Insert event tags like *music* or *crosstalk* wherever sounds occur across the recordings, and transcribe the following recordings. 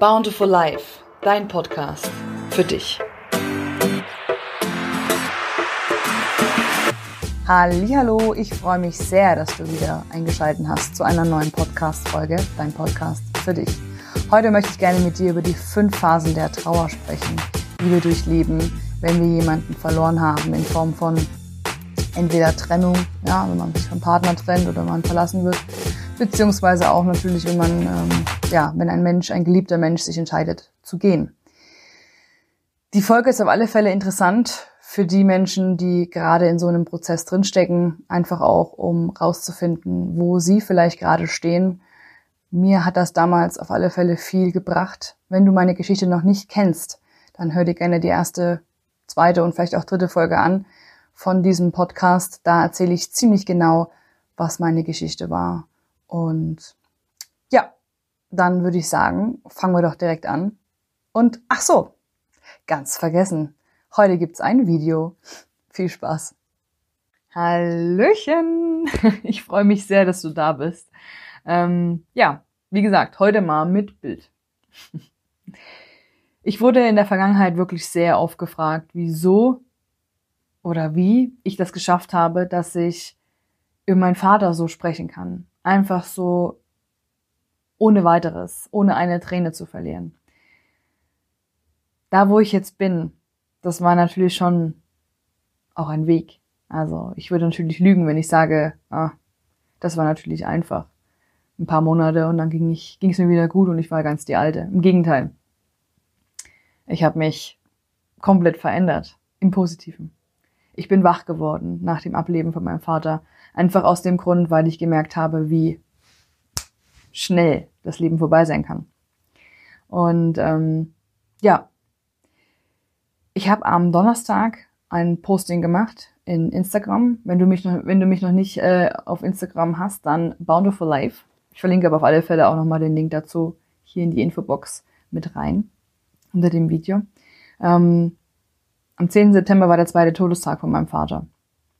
Bountiful Life, dein Podcast für dich. Hallo, ich freue mich sehr, dass du wieder eingeschaltet hast zu einer neuen Podcast-Folge, dein Podcast für dich. Heute möchte ich gerne mit dir über die fünf Phasen der Trauer sprechen, die wir durchleben, wenn wir jemanden verloren haben in Form von entweder Trennung, ja, wenn man sich vom Partner trennt oder man verlassen wird, beziehungsweise auch natürlich, wenn man, ähm, ja, wenn ein Mensch, ein geliebter Mensch sich entscheidet zu gehen. Die Folge ist auf alle Fälle interessant für die Menschen, die gerade in so einem Prozess drinstecken, einfach auch, um rauszufinden, wo sie vielleicht gerade stehen. Mir hat das damals auf alle Fälle viel gebracht. Wenn du meine Geschichte noch nicht kennst, dann hör dir gerne die erste, zweite und vielleicht auch dritte Folge an von diesem Podcast. Da erzähle ich ziemlich genau, was meine Geschichte war. Und ja, dann würde ich sagen, fangen wir doch direkt an. Und ach so, ganz vergessen. Heute gibt's ein Video. Viel Spaß. Hallöchen! *laughs* Ich freue mich sehr, dass du da bist. Ähm, ja, wie gesagt, heute mal mit Bild. Ich wurde in der Vergangenheit wirklich sehr oft gefragt, wieso oder wie ich das geschafft habe, dass ich über meinen Vater so sprechen kann. Einfach so ohne weiteres, ohne eine Träne zu verlieren. Da, wo ich jetzt bin, das war natürlich schon auch ein Weg. Also ich würde natürlich lügen, wenn ich sage, ah, das war natürlich einfach. Ein paar Monate und dann ging ich, ging es mir wieder gut und ich war ganz die Alte. Im Gegenteil. Ich habe mich komplett verändert. Im Positiven ich bin wach geworden nach dem Ableben von meinem Vater. Einfach aus dem Grund, weil ich gemerkt habe, wie schnell das Leben vorbei sein kann. Und ähm, ja, ich habe am Donnerstag ein Posting gemacht in Instagram. Wenn du mich noch, wenn du mich noch nicht äh, auf Instagram hast, dann Bountiful Life. Ich verlinke aber auf alle Fälle auch nochmal den Link dazu hier in die Infobox mit rein unter dem Video. Ähm, am 10. September war der zweite Todestag von meinem Vater.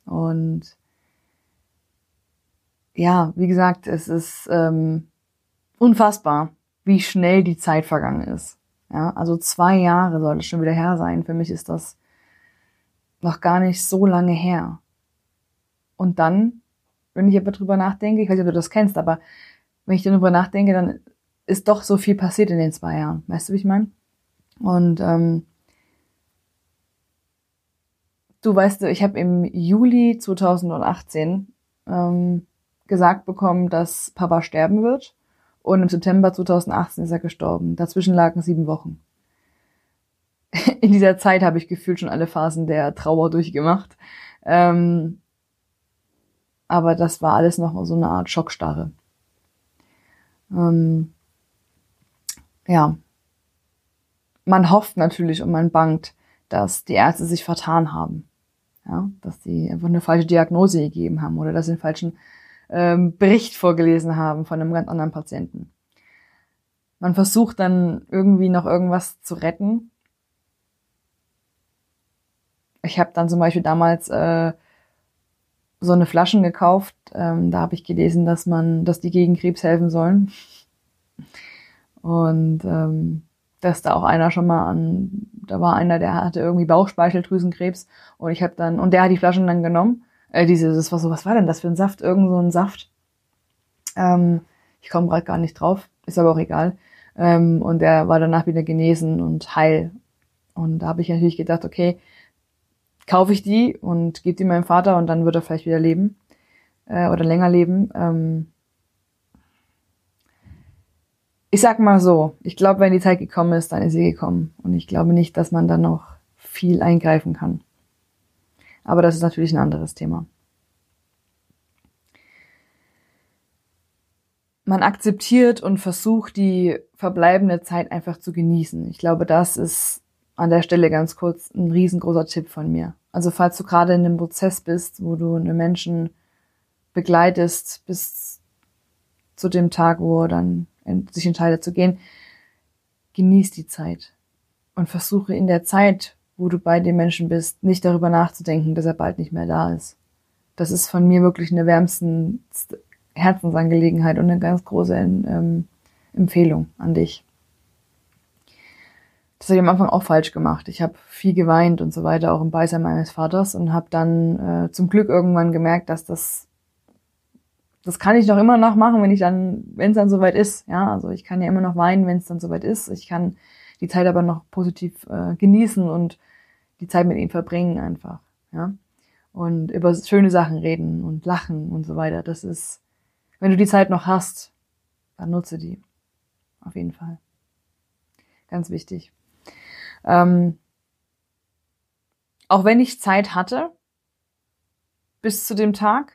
Und ja, wie gesagt, es ist ähm, unfassbar, wie schnell die Zeit vergangen ist. Ja, also zwei Jahre soll es schon wieder her sein. Für mich ist das noch gar nicht so lange her. Und dann, wenn ich aber drüber nachdenke, ich weiß nicht, ob du das kennst, aber wenn ich darüber nachdenke, dann ist doch so viel passiert in den zwei Jahren. Weißt du, wie ich meine? Und ähm, Du weißt, ich habe im Juli 2018 ähm, gesagt bekommen, dass Papa sterben wird. Und im September 2018 ist er gestorben. Dazwischen lagen sieben Wochen. *laughs* In dieser Zeit habe ich gefühlt schon alle Phasen der Trauer durchgemacht. Ähm, aber das war alles noch so eine Art Schockstarre. Ähm, ja. Man hofft natürlich und man bangt, dass die Ärzte sich vertan haben. Ja, dass die einfach eine falsche Diagnose gegeben haben oder dass sie einen falschen ähm, Bericht vorgelesen haben von einem ganz anderen Patienten. Man versucht dann irgendwie noch irgendwas zu retten. Ich habe dann zum Beispiel damals äh, so eine Flaschen gekauft. Ähm, da habe ich gelesen, dass man, dass die gegen Krebs helfen sollen. Und ähm, dass da auch einer schon mal an, da war einer, der hatte irgendwie Bauchspeicheldrüsenkrebs und ich habe dann, und der hat die Flaschen dann genommen. Äh, diese, das war so, was war denn das für ein Saft? Irgend so ein Saft. Ähm, ich komme gerade gar nicht drauf, ist aber auch egal. Ähm, und der war danach wieder genesen und heil. Und da habe ich natürlich gedacht, okay, kaufe ich die und gebe die meinem Vater und dann wird er vielleicht wieder leben äh, oder länger leben. Ähm, ich sag mal so, ich glaube, wenn die Zeit gekommen ist, dann ist sie gekommen. Und ich glaube nicht, dass man da noch viel eingreifen kann. Aber das ist natürlich ein anderes Thema. Man akzeptiert und versucht, die verbleibende Zeit einfach zu genießen. Ich glaube, das ist an der Stelle ganz kurz ein riesengroßer Tipp von mir. Also falls du gerade in einem Prozess bist, wo du einen Menschen begleitest bis zu dem Tag, wo er dann sich entscheidet zu gehen, genieß die Zeit und versuche in der Zeit, wo du bei dem Menschen bist, nicht darüber nachzudenken, dass er bald nicht mehr da ist. Das ist von mir wirklich eine wärmsten Herzensangelegenheit und eine ganz große ähm, Empfehlung an dich. das habe ich am Anfang auch falsch gemacht. Ich habe viel geweint und so weiter, auch im Beisein meines Vaters und habe dann äh, zum Glück irgendwann gemerkt, dass das das kann ich noch immer noch machen, wenn ich dann, wenn es dann soweit ist. Ja, also ich kann ja immer noch weinen, wenn es dann soweit ist. Ich kann die Zeit aber noch positiv äh, genießen und die Zeit mit ihm verbringen einfach. Ja, und über schöne Sachen reden und lachen und so weiter. Das ist, wenn du die Zeit noch hast, dann nutze die. Auf jeden Fall. Ganz wichtig. Ähm, auch wenn ich Zeit hatte, bis zu dem Tag,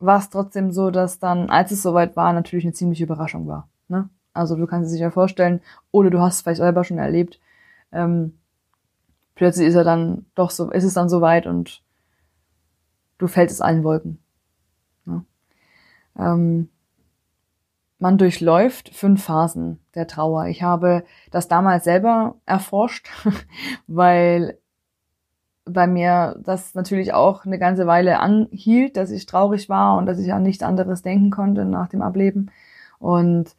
war es trotzdem so, dass dann, als es soweit war, natürlich eine ziemliche Überraschung war. Ne? Also du kannst es dir ja vorstellen, oder du hast es vielleicht selber schon erlebt, ähm, plötzlich ist er dann doch so, ist es dann soweit und du fällst es allen Wolken. Ne? Ähm, man durchläuft fünf Phasen der Trauer. Ich habe das damals selber erforscht, *laughs* weil bei mir das natürlich auch eine ganze Weile anhielt, dass ich traurig war und dass ich an nichts anderes denken konnte nach dem Ableben. Und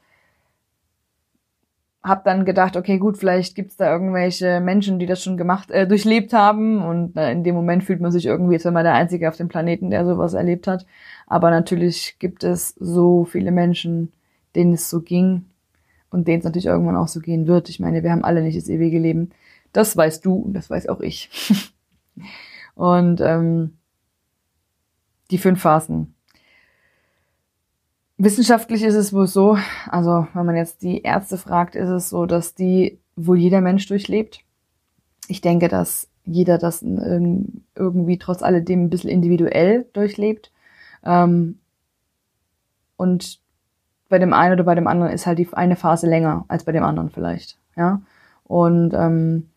habe dann gedacht, okay, gut, vielleicht gibt's da irgendwelche Menschen, die das schon gemacht, äh, durchlebt haben. Und äh, in dem Moment fühlt man sich irgendwie, als wenn man der Einzige auf dem Planeten, der sowas erlebt hat. Aber natürlich gibt es so viele Menschen, denen es so ging und denen es natürlich irgendwann auch so gehen wird. Ich meine, wir haben alle nicht das ewige Leben. Das weißt du und das weiß auch ich. *laughs* Und ähm, die fünf Phasen. Wissenschaftlich ist es wohl so, also wenn man jetzt die Ärzte fragt, ist es so, dass die wohl jeder Mensch durchlebt. Ich denke, dass jeder das irgendwie trotz alledem ein bisschen individuell durchlebt. Ähm, und bei dem einen oder bei dem anderen ist halt die eine Phase länger als bei dem anderen vielleicht. Ja. Und ähm,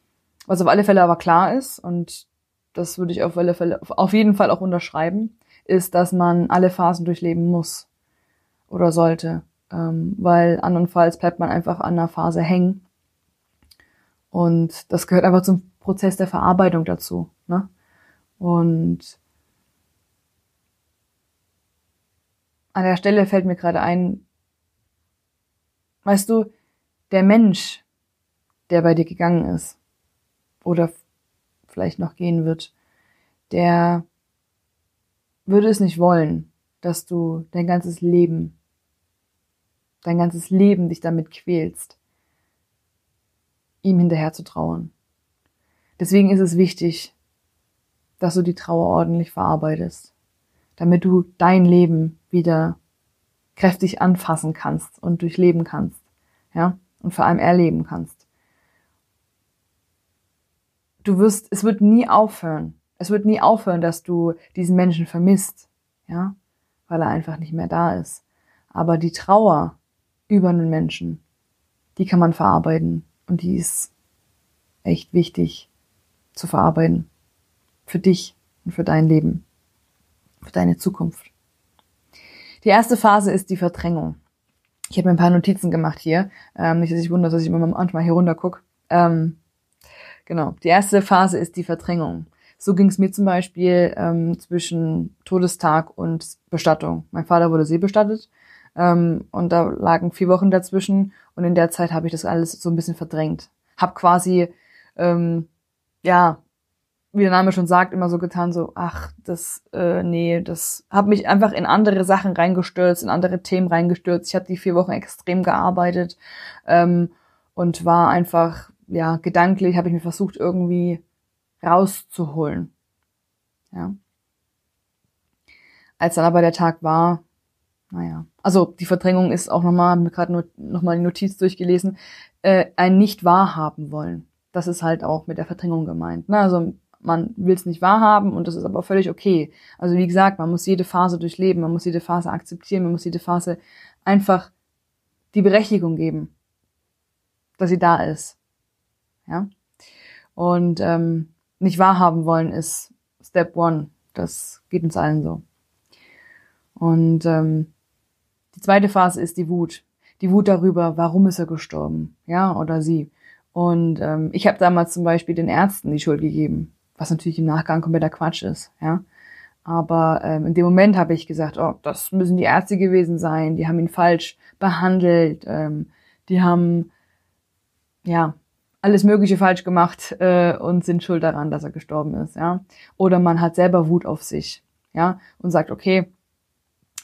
was auf alle Fälle aber klar ist, und das würde ich auf, alle Fälle, auf jeden Fall auch unterschreiben, ist, dass man alle Phasen durchleben muss oder sollte, ähm, weil andernfalls bleibt man einfach an einer Phase hängen. Und das gehört einfach zum Prozess der Verarbeitung dazu. Ne? Und an der Stelle fällt mir gerade ein, weißt du, der Mensch, der bei dir gegangen ist, oder vielleicht noch gehen wird, der würde es nicht wollen, dass du dein ganzes Leben, dein ganzes Leben dich damit quälst, ihm hinterher zu trauern. Deswegen ist es wichtig, dass du die Trauer ordentlich verarbeitest, damit du dein Leben wieder kräftig anfassen kannst und durchleben kannst, ja, und vor allem erleben kannst du wirst, es wird nie aufhören. Es wird nie aufhören, dass du diesen Menschen vermisst, ja, weil er einfach nicht mehr da ist. Aber die Trauer über einen Menschen, die kann man verarbeiten und die ist echt wichtig zu verarbeiten. Für dich und für dein Leben, für deine Zukunft. Die erste Phase ist die Verdrängung. Ich habe mir ein paar Notizen gemacht hier. Ähm, nicht, dass ich wundere, dass ich immer manchmal hier runter gucke. Ähm, Genau. Die erste Phase ist die Verdrängung. So ging es mir zum Beispiel ähm, zwischen Todestag und Bestattung. Mein Vater wurde seebestattet ähm, und da lagen vier Wochen dazwischen und in der Zeit habe ich das alles so ein bisschen verdrängt. Hab quasi, ähm, ja, wie der Name schon sagt, immer so getan, so, ach, das, äh, nee, das habe mich einfach in andere Sachen reingestürzt, in andere Themen reingestürzt. Ich habe die vier Wochen extrem gearbeitet ähm, und war einfach ja, gedanklich habe ich mir versucht, irgendwie rauszuholen. Ja. Als dann aber der Tag war, naja, also die Verdrängung ist auch nochmal, habe mir gerade nur nochmal die Notiz durchgelesen, äh, ein nicht wahrhaben wollen. Das ist halt auch mit der Verdrängung gemeint. Ne? Also man will es nicht wahrhaben und das ist aber völlig okay. Also wie gesagt, man muss jede Phase durchleben, man muss jede Phase akzeptieren, man muss jede Phase einfach die Berechtigung geben, dass sie da ist. Ja? Und ähm, nicht wahrhaben wollen ist Step One. Das geht uns allen so. Und ähm, die zweite Phase ist die Wut. Die Wut darüber, warum ist er gestorben, ja, oder sie. Und ähm, ich habe damals zum Beispiel den Ärzten die Schuld gegeben, was natürlich im Nachgang kompletter Quatsch ist, ja. Aber ähm, in dem Moment habe ich gesagt, oh, das müssen die Ärzte gewesen sein, die haben ihn falsch behandelt, ähm, die haben ja alles Mögliche falsch gemacht *laughs* äh, und sind schuld daran, dass er gestorben ist, ja. Oder man hat selber Wut auf sich, ja, und sagt, okay,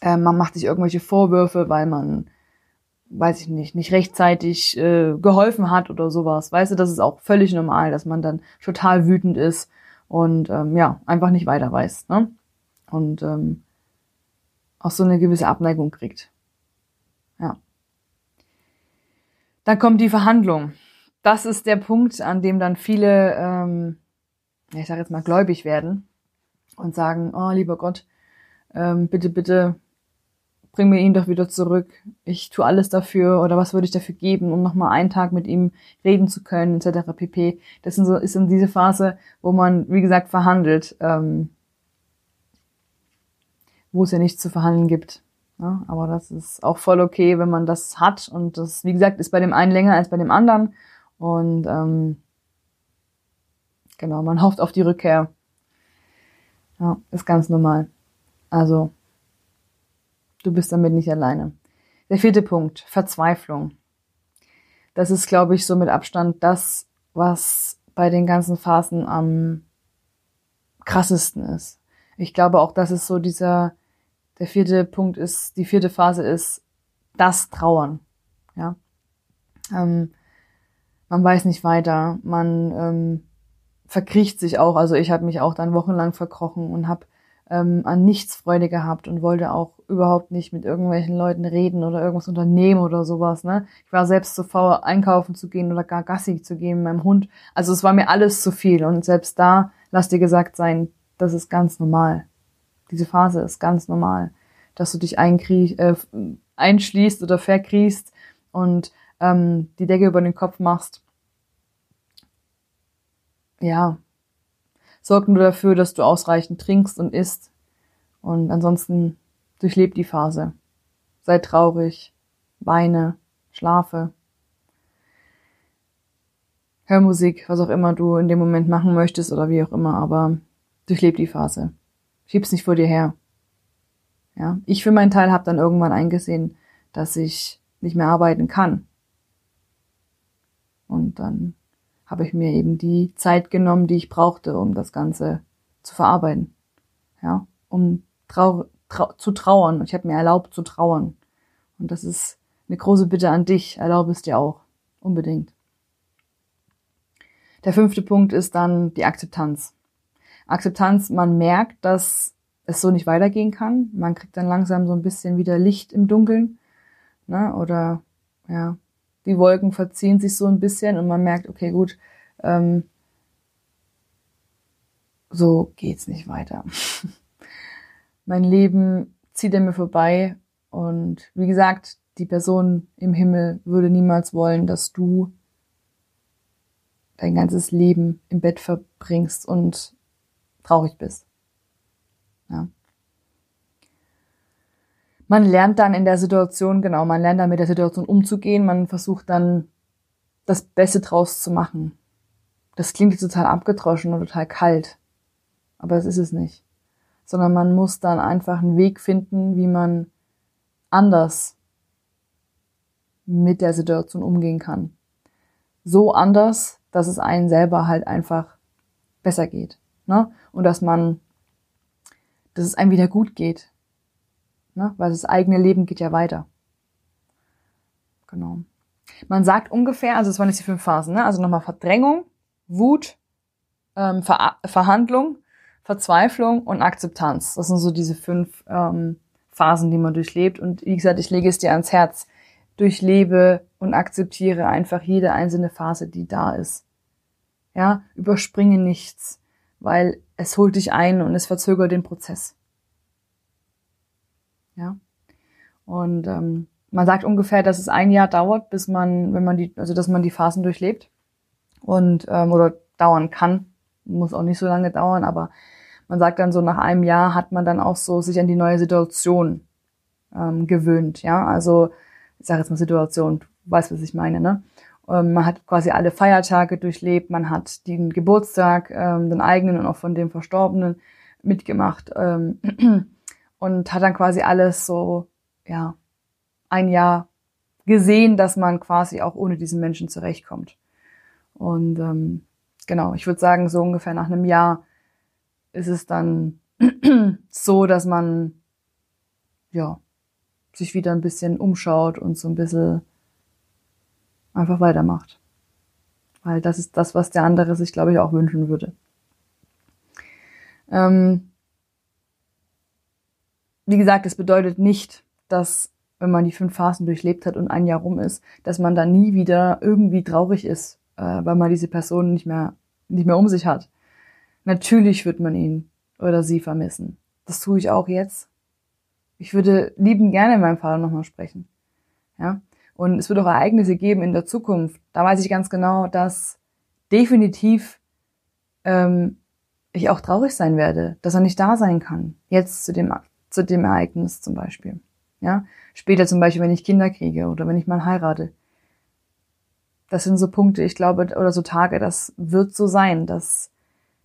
äh, man macht sich irgendwelche Vorwürfe, weil man, weiß ich nicht, nicht rechtzeitig äh, geholfen hat oder sowas. Weißt du, das ist auch völlig normal, dass man dann total wütend ist und ähm, ja, einfach nicht weiter weiß, ne? Und ähm, auch so eine gewisse Abneigung kriegt. Ja. Dann kommt die Verhandlung. Das ist der Punkt, an dem dann viele, ähm, ich sage jetzt mal, gläubig werden und sagen, oh lieber Gott, ähm, bitte, bitte bring mir ihn doch wieder zurück. Ich tue alles dafür oder was würde ich dafür geben, um nochmal einen Tag mit ihm reden zu können, etc. pp. Das ist, so, ist in diese Phase, wo man, wie gesagt, verhandelt, ähm, wo es ja nichts zu verhandeln gibt. Ja, aber das ist auch voll okay, wenn man das hat. Und das, wie gesagt, ist bei dem einen länger als bei dem anderen. Und ähm, genau, man hofft auf die Rückkehr. Ja, ist ganz normal. Also, du bist damit nicht alleine. Der vierte Punkt, Verzweiflung. Das ist, glaube ich, so mit Abstand das, was bei den ganzen Phasen am krassesten ist. Ich glaube auch, das ist so dieser, der vierte Punkt ist, die vierte Phase ist das Trauern. Ja. Ähm, man weiß nicht weiter, man ähm, verkriecht sich auch. Also ich habe mich auch dann wochenlang verkrochen und habe ähm, an nichts Freude gehabt und wollte auch überhaupt nicht mit irgendwelchen Leuten reden oder irgendwas unternehmen oder sowas. Ne? Ich war selbst zu faul, einkaufen zu gehen oder gar Gassi zu gehen mit meinem Hund. Also es war mir alles zu viel und selbst da, lass dir gesagt sein, das ist ganz normal. Diese Phase ist ganz normal, dass du dich äh, einschließt oder verkriechst und ähm, die Decke über den Kopf machst ja, sorg nur dafür, dass du ausreichend trinkst und isst. Und ansonsten durchleb die Phase. Sei traurig, weine, schlafe. Hör Musik, was auch immer du in dem Moment machen möchtest oder wie auch immer, aber durchleb die Phase. Schieb's nicht vor dir her. Ja, ich für meinen Teil habe dann irgendwann eingesehen, dass ich nicht mehr arbeiten kann. Und dann habe ich mir eben die Zeit genommen, die ich brauchte, um das Ganze zu verarbeiten. Ja, um trau trau zu trauern. Ich habe mir erlaubt zu trauern. Und das ist eine große Bitte an dich. Erlaube es dir auch. Unbedingt. Der fünfte Punkt ist dann die Akzeptanz. Akzeptanz, man merkt, dass es so nicht weitergehen kann. Man kriegt dann langsam so ein bisschen wieder Licht im Dunkeln. Ne? Oder ja, die Wolken verziehen sich so ein bisschen und man merkt, okay, gut, ähm, so geht's nicht weiter. *laughs* mein Leben zieht an mir vorbei und wie gesagt, die Person im Himmel würde niemals wollen, dass du dein ganzes Leben im Bett verbringst und traurig bist. Ja man lernt dann in der Situation, genau, man lernt dann mit der Situation umzugehen, man versucht dann das Beste draus zu machen. Das klingt total abgedroschen und total kalt, aber das ist es nicht. Sondern man muss dann einfach einen Weg finden, wie man anders mit der Situation umgehen kann. So anders, dass es einen selber halt einfach besser geht. Ne? Und dass man, dass es einem wieder gut geht, ne? weil das eigene Leben geht ja weiter. Genau. Man sagt ungefähr, also es waren jetzt die fünf Phasen, ne? also nochmal Verdrängung, Wut, ähm, Ver Verhandlung, Verzweiflung und Akzeptanz. Das sind so diese fünf ähm, Phasen, die man durchlebt. Und wie gesagt, ich lege es dir ans Herz. Durchlebe und akzeptiere einfach jede einzelne Phase, die da ist. Ja, überspringe nichts, weil es holt dich ein und es verzögert den Prozess. Ja. Und ähm, man sagt ungefähr, dass es ein Jahr dauert, bis man, wenn man die, also dass man die Phasen durchlebt. Und ähm, oder dauern kann. Muss auch nicht so lange dauern, aber man sagt dann so, nach einem Jahr hat man dann auch so sich an die neue Situation ähm, gewöhnt. Ja, also ich sage jetzt mal Situation, du weißt, was ich meine, ne? Ähm, man hat quasi alle Feiertage durchlebt, man hat den Geburtstag, ähm, den eigenen und auch von dem Verstorbenen mitgemacht. Ähm, und hat dann quasi alles so, ja, ein Jahr gesehen, dass man quasi auch ohne diesen Menschen zurechtkommt. Und ähm, genau, ich würde sagen, so ungefähr nach einem Jahr ist es dann *clears throat* so, dass man ja sich wieder ein bisschen umschaut und so ein bisschen einfach weitermacht. Weil das ist das, was der andere sich, glaube ich, auch wünschen würde. Ähm, wie gesagt, es bedeutet nicht, dass wenn man die fünf Phasen durchlebt hat und ein Jahr rum ist, dass man dann nie wieder irgendwie traurig ist, äh, weil man diese Person nicht mehr, nicht mehr um sich hat. Natürlich wird man ihn oder sie vermissen. Das tue ich auch jetzt. Ich würde lieben gerne mit meinem Vater nochmal sprechen. Ja. Und es wird auch Ereignisse geben in der Zukunft. Da weiß ich ganz genau, dass definitiv ähm, ich auch traurig sein werde, dass er nicht da sein kann. Jetzt zu dem, zu dem Ereignis zum Beispiel. Ja. Später zum Beispiel, wenn ich Kinder kriege oder wenn ich mal heirate. Das sind so Punkte, ich glaube, oder so Tage, das wird so sein, dass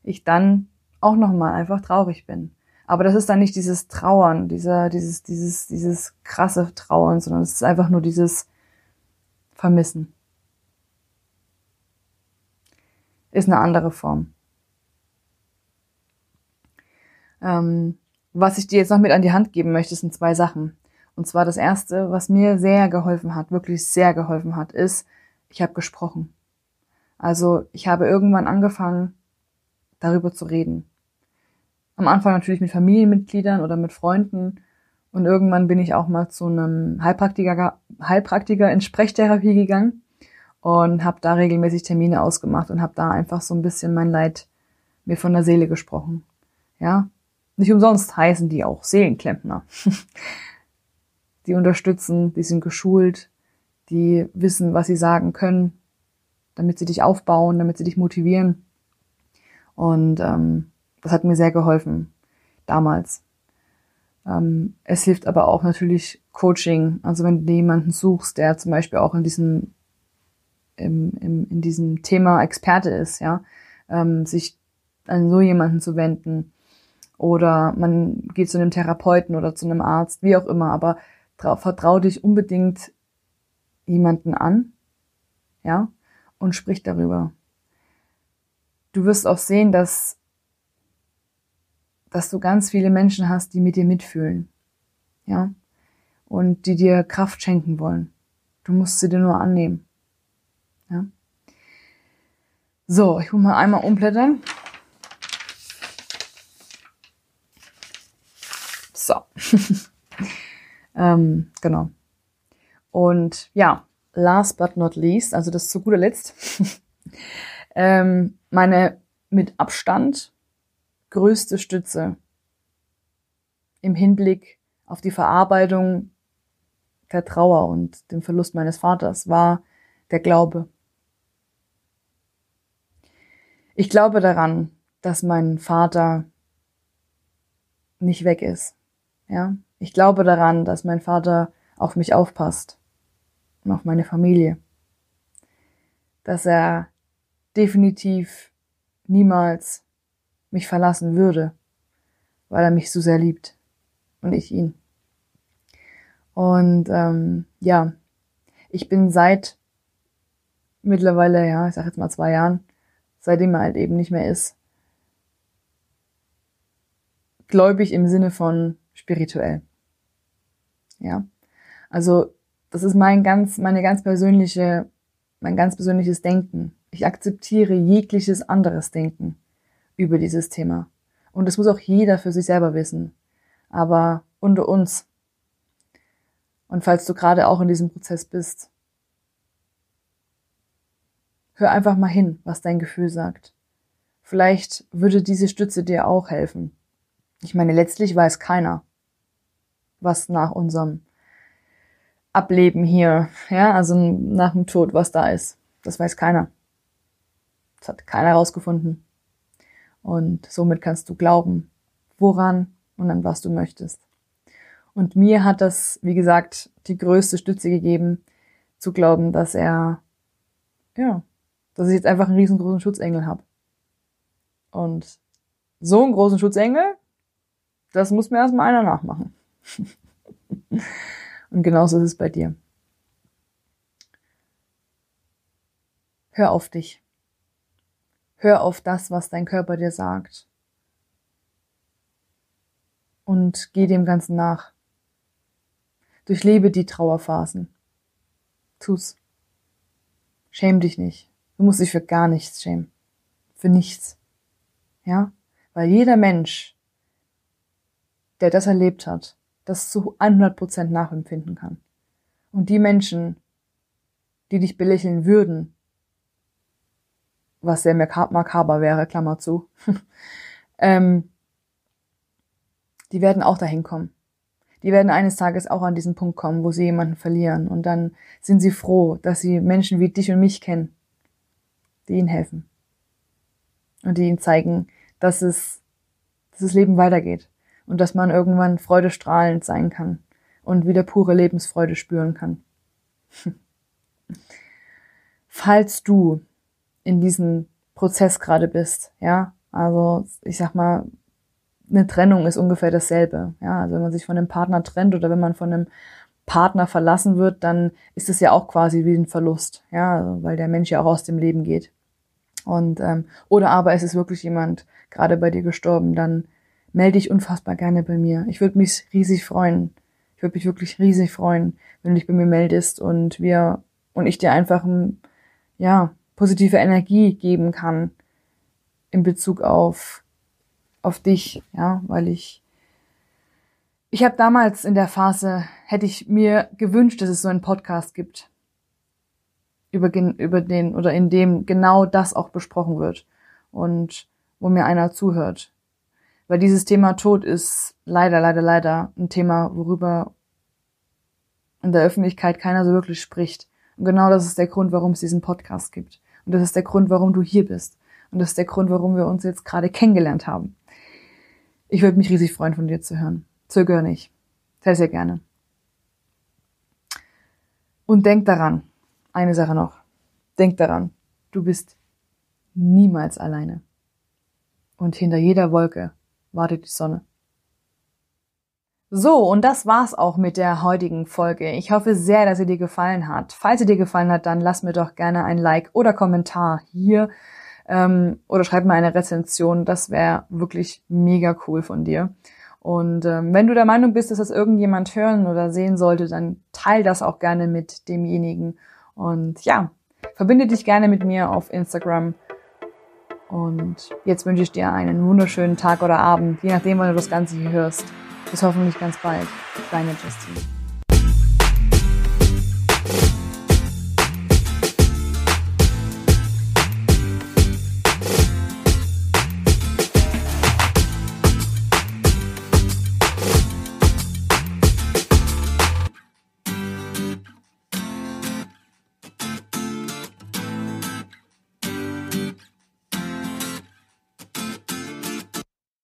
ich dann auch nochmal einfach traurig bin. Aber das ist dann nicht dieses Trauern, dieser, dieses, dieses, dieses krasse Trauern, sondern es ist einfach nur dieses Vermissen. Ist eine andere Form. Ähm, was ich dir jetzt noch mit an die Hand geben möchte, sind zwei Sachen. Und zwar das erste, was mir sehr geholfen hat, wirklich sehr geholfen hat, ist, ich habe gesprochen. Also ich habe irgendwann angefangen, darüber zu reden. Am Anfang natürlich mit Familienmitgliedern oder mit Freunden. Und irgendwann bin ich auch mal zu einem Heilpraktiker, Heilpraktiker in Sprechtherapie gegangen und habe da regelmäßig Termine ausgemacht und habe da einfach so ein bisschen mein Leid mir von der Seele gesprochen. Ja, nicht umsonst heißen die auch Seelenklempner. *laughs* die unterstützen, die sind geschult, die wissen, was sie sagen können, damit sie dich aufbauen, damit sie dich motivieren. Und ähm, das hat mir sehr geholfen damals. Ähm, es hilft aber auch natürlich Coaching. Also wenn du jemanden suchst, der zum Beispiel auch in diesem, im, im, in diesem Thema Experte ist, ja, ähm, sich an so jemanden zu wenden. Oder man geht zu einem Therapeuten oder zu einem Arzt, wie auch immer, aber vertrau dich unbedingt jemanden an, ja, und sprich darüber. Du wirst auch sehen, dass dass du ganz viele Menschen hast, die mit dir mitfühlen. Ja? Und die dir Kraft schenken wollen. Du musst sie dir nur annehmen. Ja? So, ich muss mal einmal umblättern. So. *laughs* ähm, genau. Und ja, last but not least, also das zu guter Letzt, *laughs* ähm, meine mit Abstand größte Stütze im Hinblick auf die Verarbeitung der Trauer und dem Verlust meines Vaters war der Glaube. Ich glaube daran, dass mein Vater nicht weg ist. Ja, ich glaube daran, dass mein Vater auf mich aufpasst und auf meine Familie. Dass er definitiv niemals mich verlassen würde, weil er mich so sehr liebt und ich ihn. Und ähm, ja, ich bin seit mittlerweile, ja, ich sag jetzt mal zwei Jahren, seitdem er halt eben nicht mehr ist, gläubig im Sinne von spirituell. Ja. Also, das ist mein ganz, meine ganz persönliche, mein ganz persönliches Denken. Ich akzeptiere jegliches anderes Denken über dieses Thema. Und das muss auch jeder für sich selber wissen. Aber unter uns. Und falls du gerade auch in diesem Prozess bist, hör einfach mal hin, was dein Gefühl sagt. Vielleicht würde diese Stütze dir auch helfen. Ich meine, letztlich weiß keiner, was nach unserem Ableben hier, ja, also nach dem Tod, was da ist. Das weiß keiner. Das hat keiner herausgefunden. Und somit kannst du glauben, woran und an was du möchtest. Und mir hat das, wie gesagt, die größte Stütze gegeben, zu glauben, dass er, ja, dass ich jetzt einfach einen riesengroßen Schutzengel habe. Und so einen großen Schutzengel, das muss mir erstmal einer nachmachen. *laughs* Und genauso ist es bei dir. Hör auf dich. Hör auf das, was dein Körper dir sagt. Und geh dem Ganzen nach. Durchlebe die Trauerphasen. Tu's. Schäm dich nicht. Du musst dich für gar nichts schämen. Für nichts. Ja? Weil jeder Mensch, der das erlebt hat, das zu 100% nachempfinden kann. Und die Menschen, die dich belächeln würden, was sehr makaber wäre, Klammer zu, *laughs* ähm, die werden auch dahin kommen. Die werden eines Tages auch an diesen Punkt kommen, wo sie jemanden verlieren. Und dann sind sie froh, dass sie Menschen wie dich und mich kennen, die ihnen helfen. Und die ihnen zeigen, dass es, dass das Leben weitergeht. Und dass man irgendwann freudestrahlend sein kann und wieder pure Lebensfreude spüren kann. *laughs* Falls du in diesem Prozess gerade bist, ja, also ich sag mal, eine Trennung ist ungefähr dasselbe, ja, also wenn man sich von einem Partner trennt oder wenn man von einem Partner verlassen wird, dann ist es ja auch quasi wie ein Verlust, ja, weil der Mensch ja auch aus dem Leben geht. Und ähm, oder aber es ist wirklich jemand gerade bei dir gestorben, dann melde dich unfassbar gerne bei mir. Ich würde mich riesig freuen. Ich würde mich wirklich riesig freuen, wenn du dich bei mir meldest und wir und ich dir einfach ja positive Energie geben kann in Bezug auf auf dich, ja, weil ich ich habe damals in der Phase hätte ich mir gewünscht, dass es so einen Podcast gibt über über den oder in dem genau das auch besprochen wird und wo mir einer zuhört, weil dieses Thema Tod ist leider leider leider ein Thema, worüber in der Öffentlichkeit keiner so wirklich spricht. Und genau das ist der Grund, warum es diesen Podcast gibt. Und das ist der Grund, warum du hier bist. Und das ist der Grund, warum wir uns jetzt gerade kennengelernt haben. Ich würde mich riesig freuen, von dir zu hören. Zögere nicht. Sehr, sehr gerne. Und denk daran, eine Sache noch. Denk daran, du bist niemals alleine. Und hinter jeder Wolke wartet die Sonne. So, und das war's auch mit der heutigen Folge. Ich hoffe sehr, dass sie dir gefallen hat. Falls sie dir gefallen hat, dann lass mir doch gerne ein Like oder Kommentar hier ähm, oder schreib mir eine Rezension. Das wäre wirklich mega cool von dir. Und ähm, wenn du der Meinung bist, dass das irgendjemand hören oder sehen sollte, dann teil das auch gerne mit demjenigen. Und ja, verbinde dich gerne mit mir auf Instagram. Und jetzt wünsche ich dir einen wunderschönen Tag oder Abend, je nachdem, wann du das Ganze hier hörst. Bis hoffentlich ganz bald. Deine Justine.